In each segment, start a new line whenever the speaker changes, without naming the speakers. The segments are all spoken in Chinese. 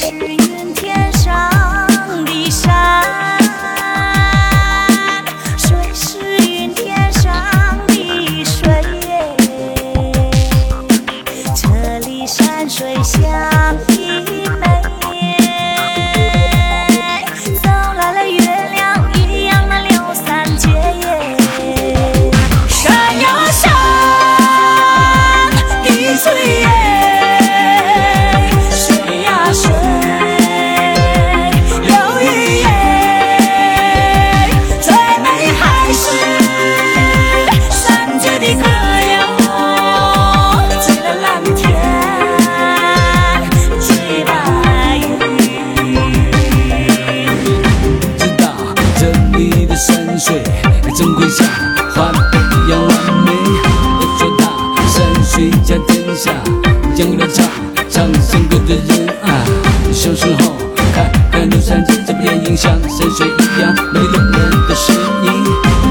English.
画，环保要完美，要做大，山水甲天下，羊肉唱，唱山歌的人啊。小时候看看刘三姐这电影，像山水一样美动人的身影，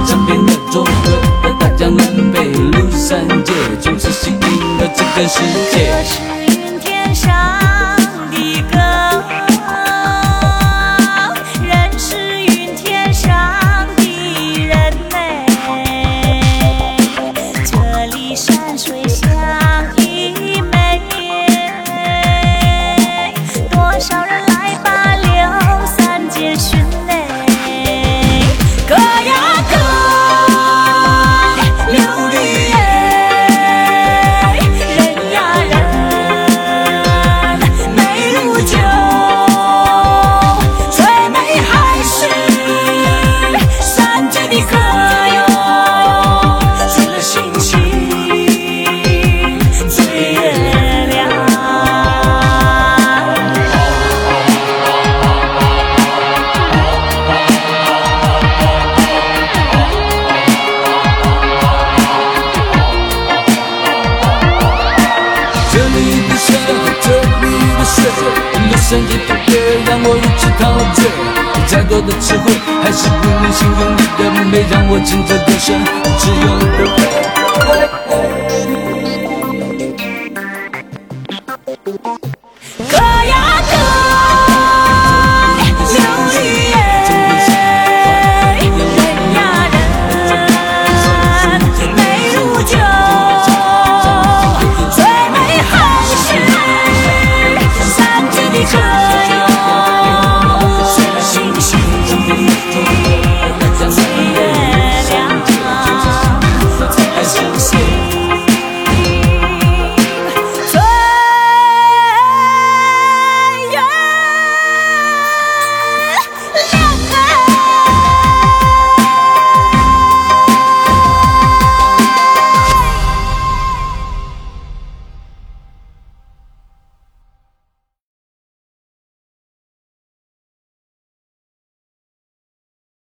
唱遍了中国的大江南北，刘山姐从此吸引了整个世
界。
三天不，让我如此陶醉。再多的词汇，还是不能形容你的美，让我情着独身，只有你的美。